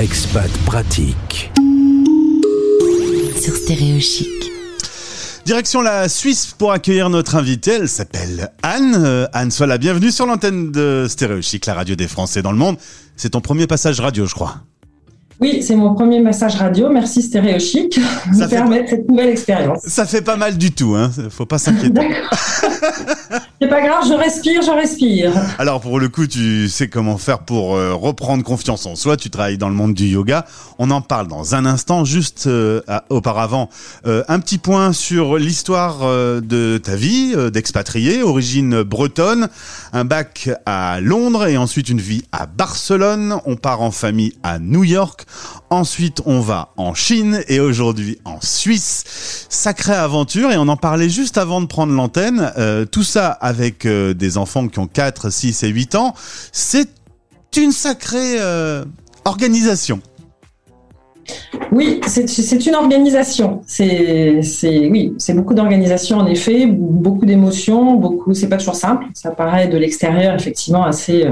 Expat pratique. Sur Stéréochic. Direction la Suisse pour accueillir notre invitée. Elle s'appelle Anne. Euh, Anne, sois la bienvenue sur l'antenne de Stéréochic, la radio des Français dans le monde. C'est ton premier passage radio, je crois. Oui, c'est mon premier message radio. Merci Stéréochic de me permettre cette nouvelle expérience. Ça fait pas mal du tout, hein. Faut pas s'inquiéter. D'accord. c'est pas grave, je respire, je respire. Alors pour le coup, tu sais comment faire pour euh, reprendre confiance en soi. Tu travailles dans le monde du yoga. On en parle dans un instant. Juste euh, auparavant, euh, un petit point sur l'histoire de ta vie d'expatrié, origine bretonne, un bac à Londres et ensuite une vie à Barcelone. On part en famille à New York. Ensuite, on va en Chine et aujourd'hui en Suisse. Sacrée aventure et on en parlait juste avant de prendre l'antenne. Euh, tout ça avec euh, des enfants qui ont 4, 6 et 8 ans. C'est une sacrée euh, organisation. Oui, c'est une organisation. C'est oui, c'est beaucoup d'organisation en effet, beaucoup d'émotions, beaucoup. C'est pas toujours simple. Ça paraît de l'extérieur effectivement assez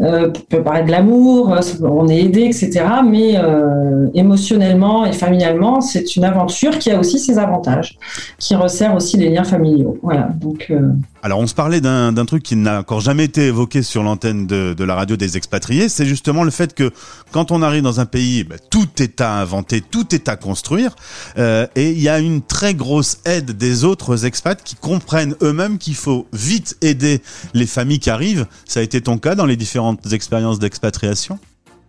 euh, peut parler de l'amour, euh, on est aidé, etc. Mais euh, émotionnellement et familialement, c'est une aventure qui a aussi ses avantages, qui resserre aussi les liens familiaux. Voilà. Donc. Euh, Alors, on se parlait d'un truc qui n'a encore jamais été évoqué sur l'antenne de, de, la radio des expatriés, c'est justement le fait que quand on arrive dans un pays, bah, tout est à inventer, tout est à construire, euh, et il y a une très grosse aide des autres expats qui comprennent eux-mêmes qu'il faut vite aider les familles qui arrivent. Ça a été ton cas dans les différents expériences d'expatriation?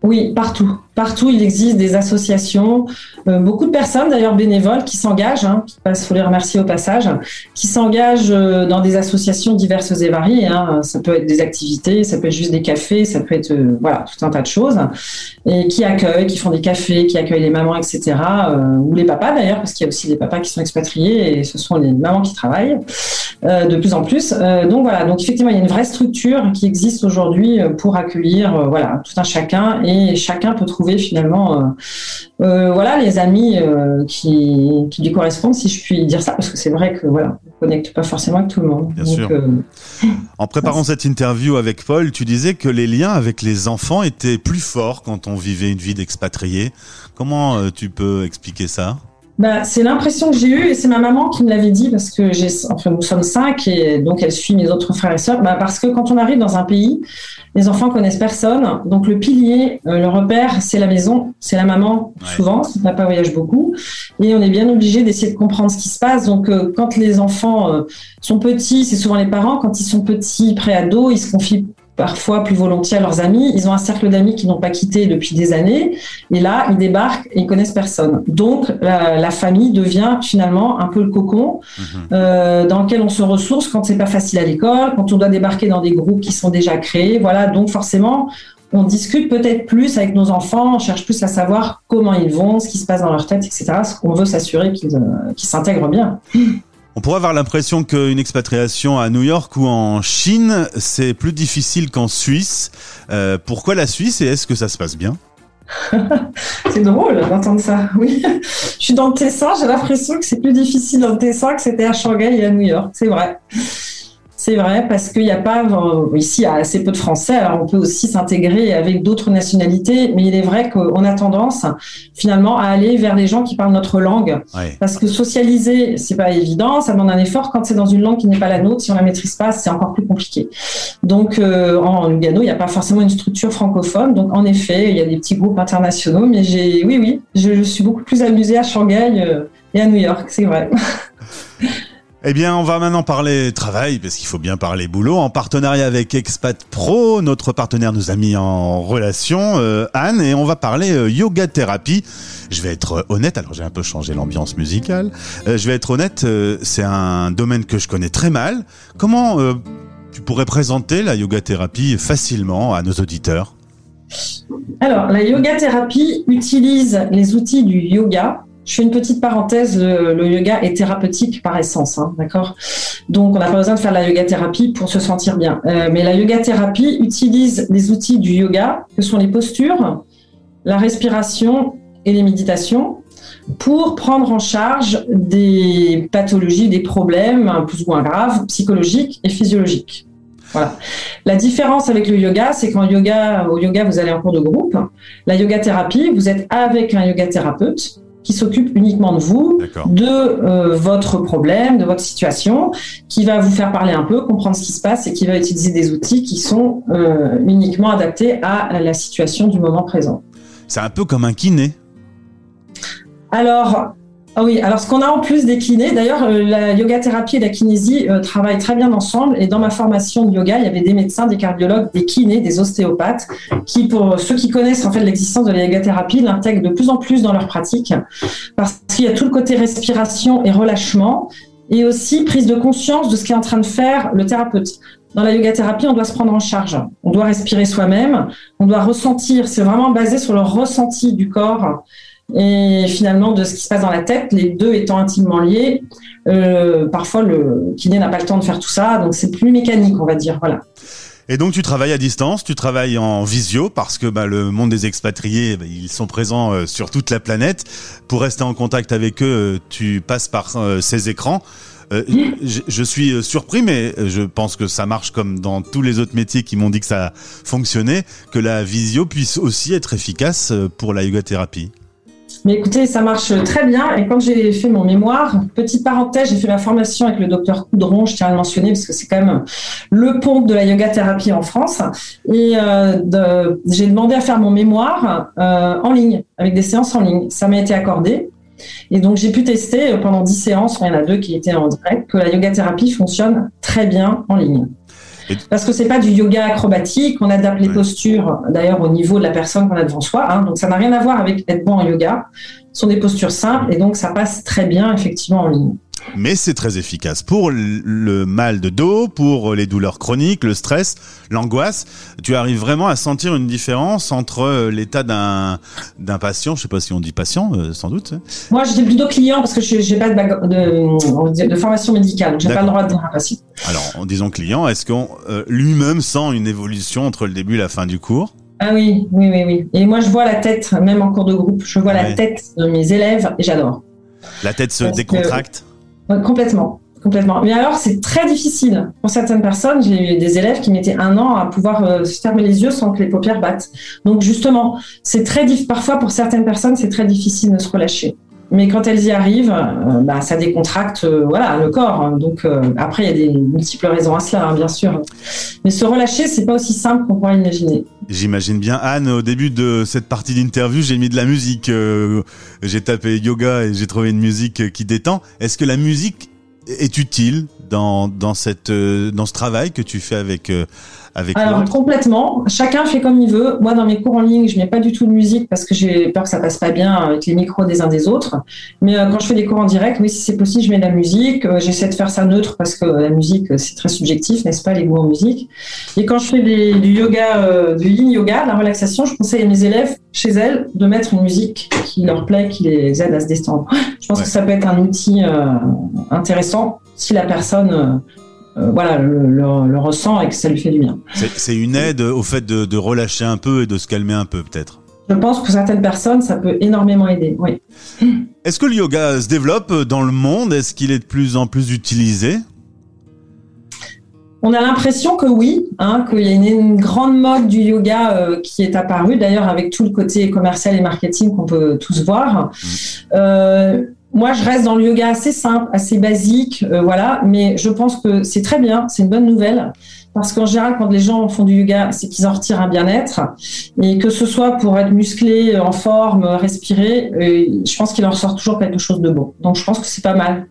Oui, partout. Partout, il existe des associations, euh, beaucoup de personnes d'ailleurs bénévoles qui s'engagent, hein, il faut les remercier au passage, qui s'engagent euh, dans des associations diverses et variées. Hein. Ça peut être des activités, ça peut être juste des cafés, ça peut être euh, voilà tout un tas de choses, et qui accueillent, qui font des cafés, qui accueillent les mamans, etc. ou les papas d'ailleurs, parce qu'il y a aussi des papas qui sont expatriés et ce sont les mamans qui travaillent de plus en plus. donc voilà, donc effectivement, il y a une vraie structure qui existe aujourd'hui pour accueillir voilà tout un chacun et chacun peut trouver finalement euh, euh, voilà les amis euh, qui, qui, lui correspondent si je puis dire ça parce que c'est vrai que voilà on connecte pas forcément avec tout le monde. Bien sûr. en préparant cette interview avec Paul, tu disais que les liens avec les enfants étaient plus forts quand on vivait une vie d'expatrié. Comment tu peux expliquer ça? Bah, c'est l'impression que j'ai eue et c'est ma maman qui me l'avait dit parce que j'ai, enfin, nous sommes cinq et donc elle suit mes autres frères et sœurs. Bah, parce que quand on arrive dans un pays, les enfants connaissent personne. Donc le pilier, euh, le repère, c'est la maison, c'est la maman souvent. Si papa voyage beaucoup et on est bien obligé d'essayer de comprendre ce qui se passe. Donc euh, quand les enfants euh, sont petits, c'est souvent les parents. Quand ils sont petits, pré-ados, ils se confient parfois plus volontiers à leurs amis. Ils ont un cercle d'amis qui n'ont pas quitté depuis des années. Et là, ils débarquent et ils connaissent personne. Donc, la, famille devient finalement un peu le cocon mhm. euh, dans lequel on se ressource quand c'est pas facile à l'école, quand on doit débarquer dans des groupes qui sont déjà créés. Voilà. Donc, forcément, on discute peut-être plus avec nos enfants, on cherche plus à savoir comment ils vont, ce qui se passe dans leur tête, etc. Ce qu'on veut s'assurer qu'ils euh, s'intègrent bien. On pourrait avoir l'impression qu'une expatriation à New York ou en Chine, c'est plus difficile qu'en Suisse. Euh, pourquoi la Suisse et est-ce que ça se passe bien? C'est drôle d'entendre ça. Oui, je suis dans le Tessin, j'ai l'impression que c'est plus difficile dans le Tessin que c'était à Shanghai et à New York. C'est vrai. C'est vrai, parce qu'il n'y a pas, euh, ici, il y a assez peu de Français, alors on peut aussi s'intégrer avec d'autres nationalités, mais il est vrai qu'on a tendance, finalement, à aller vers les gens qui parlent notre langue. Parce que socialiser, c'est pas évident, ça demande un effort. Quand c'est dans une langue qui n'est pas la nôtre, si on la maîtrise pas, c'est encore plus compliqué. Donc, euh, en Lugano, il n'y a pas forcément une structure francophone. Donc, en effet, il y a des petits groupes internationaux, mais j'ai, oui, oui, je, suis beaucoup plus amusée à Shanghai euh, et à New York, c'est vrai. Eh bien, on va maintenant parler travail, parce qu'il faut bien parler boulot, en partenariat avec Expat Pro. Notre partenaire nous a mis en relation, euh, Anne, et on va parler euh, yoga thérapie. Je vais être honnête, alors j'ai un peu changé l'ambiance musicale. Euh, je vais être honnête, c'est un domaine que je connais très mal. Comment tu pourrais présenter la yoga thérapie facilement à nos auditeurs? Alors, la yoga thérapie utilise les outils du yoga je fais une petite parenthèse, le, yoga est thérapeutique par essence, hein, d'accord? Donc, on n'a pas besoin de faire la yoga thérapie pour se sentir bien. Euh, mais la yoga thérapie utilise les outils du yoga, que sont les postures, la respiration et les méditations, pour prendre en charge des pathologies, des problèmes plus ou moins graves, psychologiques et physiologiques. Voilà. La différence avec le yoga, c'est qu'en yoga, au yoga, vous allez en cours de groupe. La yoga thérapie, vous êtes avec un yoga thérapeute qui s'occupe uniquement de vous, de euh, votre problème, de votre situation, qui va vous faire parler un peu, comprendre ce qui se passe et qui va utiliser des outils qui sont euh, uniquement adaptés à la situation du moment présent. C'est un peu comme un kiné. Alors, ah oui, alors ce qu'on a en plus des kinés, d'ailleurs, euh, la yoga thérapie et la kinésie euh, travaillent très bien ensemble. Et dans ma formation de yoga, il y avait des médecins, des cardiologues, des kinés, des ostéopathes, qui, pour ceux qui connaissent en fait l'existence de la yoga thérapie, l'intègrent de plus en plus dans leur pratique, parce qu'il y a tout le côté respiration et relâchement, et aussi prise de conscience de ce qu'est en train de faire le thérapeute. Dans la yoga thérapie, on doit se prendre en charge. On doit respirer soi-même. On doit ressentir. C'est vraiment basé sur le ressenti du corps et finalement de ce qui se passe dans la tête, les deux étant intimement liés. Euh, parfois, le kiné n'a pas le temps de faire tout ça, donc c'est plus mécanique, on va dire. Et donc tu travailles à distance, tu travailles en visio parce que bah, le monde des expatriés, bah, ils sont présents euh, sur toute la planète. Pour rester en contact avec eux, euh, tu passes par ces écrans. je, je, suis surpris, mais je pense que ça marche comme dans tous les autres métiers qui m'ont dit que ça fonctionnait, que la visio puisse aussi être efficace pour la yoga thérapie. Mais écoutez, ça marche très bien. Et quand j'ai fait mon mémoire, petite parenthèse, j'ai fait ma formation avec le docteur Coudron, je tiens à le mentionner parce que c'est quand même le pont de la yoga thérapie en France. Et euh, j'ai demandé à faire mon mémoire euh, en ligne, avec des séances en ligne. Ça m'a été accordé. Et donc, j'ai pu tester pendant 10 séances, il y en a deux qui étaient en direct, que la yoga thérapie fonctionne très bien en ligne. Parce que c'est pas du yoga acrobatique, on adapte les postures d'ailleurs au niveau de la personne qu'on a devant soi. Hein, donc ça n'a rien à voir avec être bon en yoga. Ce sont des postures simples et donc ça passe très bien effectivement en ligne mais c'est très efficace pour le mal de dos, pour les douleurs chroniques, le stress, l'angoisse. Tu arrives vraiment à sentir une différence entre euh, l'état d'un d'un patient, je sais pas si on dit patient, euh, sans doute. Moi, je dis plutôt client parce que je n'ai pas de, de, formation médicale, donc j'ai pas le droit de dire un patient. Alors, en disant client, est-ce qu'on euh, lui-même sent une évolution entre le début et la fin du cours? Ah oui, oui, oui, oui. Et moi, je vois la tête, même en cours de groupe, je vois la tête de mes élèves et j'adore. La tête se décontracte? Complètement. Complètement. Mais alors, c'est très difficile. Pour certaines personnes, j'ai eu des élèves qui mettaient un an à pouvoir euh, fermer les yeux sans que les paupières battent. Donc, justement, c'est très parfois pour certaines personnes, c'est très difficile de se relâcher. Mais quand elles y arrivent, euh, bah, ça décontracte euh, voilà, le corps. Donc, après, il y a des multiples raisons à cela, hein, bien sûr. Mais se relâcher, c'est pas aussi simple qu'on pourrait imaginer. J'imagine bien. Anne, au début de cette partie d'interview, j'ai mis de la musique. Euh, j'ai tapé yoga et j'ai trouvé une musique qui détend. Est-ce que la musique est utile dans, dans, cette, euh, dans ce travail que tu fais avec, euh, avec Alors, complètement. Chacun fait comme il veut. Moi, dans mes cours en ligne, je mets pas du tout de musique parce que j'ai peur que ça passe pas bien avec les micros des uns des autres. Mais euh, quand je fais des cours en direct, oui, si c'est possible, je mets de la musique. J'essaie de faire ça neutre parce que la musique, c'est très subjectif, n'est-ce pas, les goûts en musique. Et quand je fais du yoga, du yin yoga, la relaxation, je conseille à mes élèves, chez elles, de mettre une musique qui leur plaît, qui les aide à se détendre. Je pense que ça peut être un outil intéressant si la personne euh, euh, voilà, le, ressent et que ça lui fait du bien. C'est une aide au fait de, relâcher un peu et de se calmer un peu, peut-être Je pense que pour certaines personnes, ça peut énormément aider, oui. Est-ce que le yoga se développe dans le monde? Est-ce qu'il est de plus en plus utilisé? On a l'impression que oui, hein, qu'il y a une, grande mode du yoga euh, qui est apparue, d'ailleurs avec tout le côté commercial et marketing qu'on peut tous voir. Mmh moi, je reste dans le yoga assez simple, assez basique, euh, voilà. Mais je pense que c'est très bien, c'est une bonne nouvelle, parce qu'en général, quand les gens font du yoga, c'est qu'ils en retirent un bien-être, et que ce soit pour être musclé, en forme, respirer, euh, je pense qu'il en ressort toujours quelque chose de beau. Donc, je pense que c'est pas mal,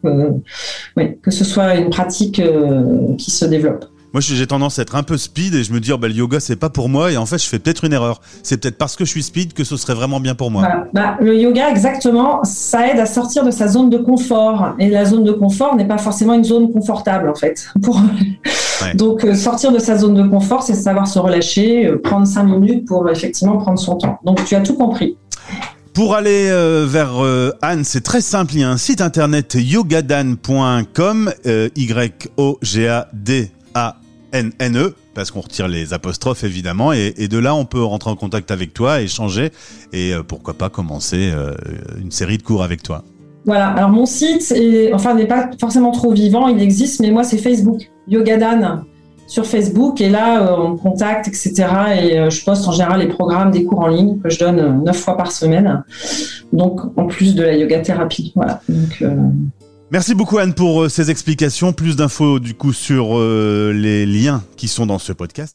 oui, que ce soit une pratique euh, qui se développe. Moi, j'ai tendance à être un peu speed et je me dis, oh, bah, le yoga, c'est pas pour moi. Et en fait, je fais peut-être une erreur. C'est peut-être parce que je suis speed que ce serait vraiment bien pour moi. Bah, le yoga, exactement, ça aide à sortir de sa zone de confort. Et la zone de confort n'est pas forcément une zone confortable, en fait. Pour... Donc, euh, sortir de sa zone de confort, c'est savoir se relâcher, euh, prendre cinq minutes pour effectivement prendre son temps. Donc, tu as tout compris. Pour aller euh, vers Anne, c'est très simple. Il y a un site internet yogadan.com, Y-O-G-A-D a-N-N-E, parce qu'on retire les apostrophes évidemment, et, de là on peut rentrer en contact avec toi, échanger, et euh, pourquoi pas commencer euh, une série de cours avec toi. Voilà, alors mon site, est, enfin, n'est pas forcément trop vivant, il existe, mais moi c'est Facebook, Yogadan sur Facebook. Et là, on me contacte, etc. Et je poste en général les programmes des cours en ligne que je donne neuf fois par semaine. Donc, en plus de la yoga thérapie. Voilà. Merci beaucoup Anne pour ces explications. Plus d'infos du coup sur les liens qui sont dans ce podcast.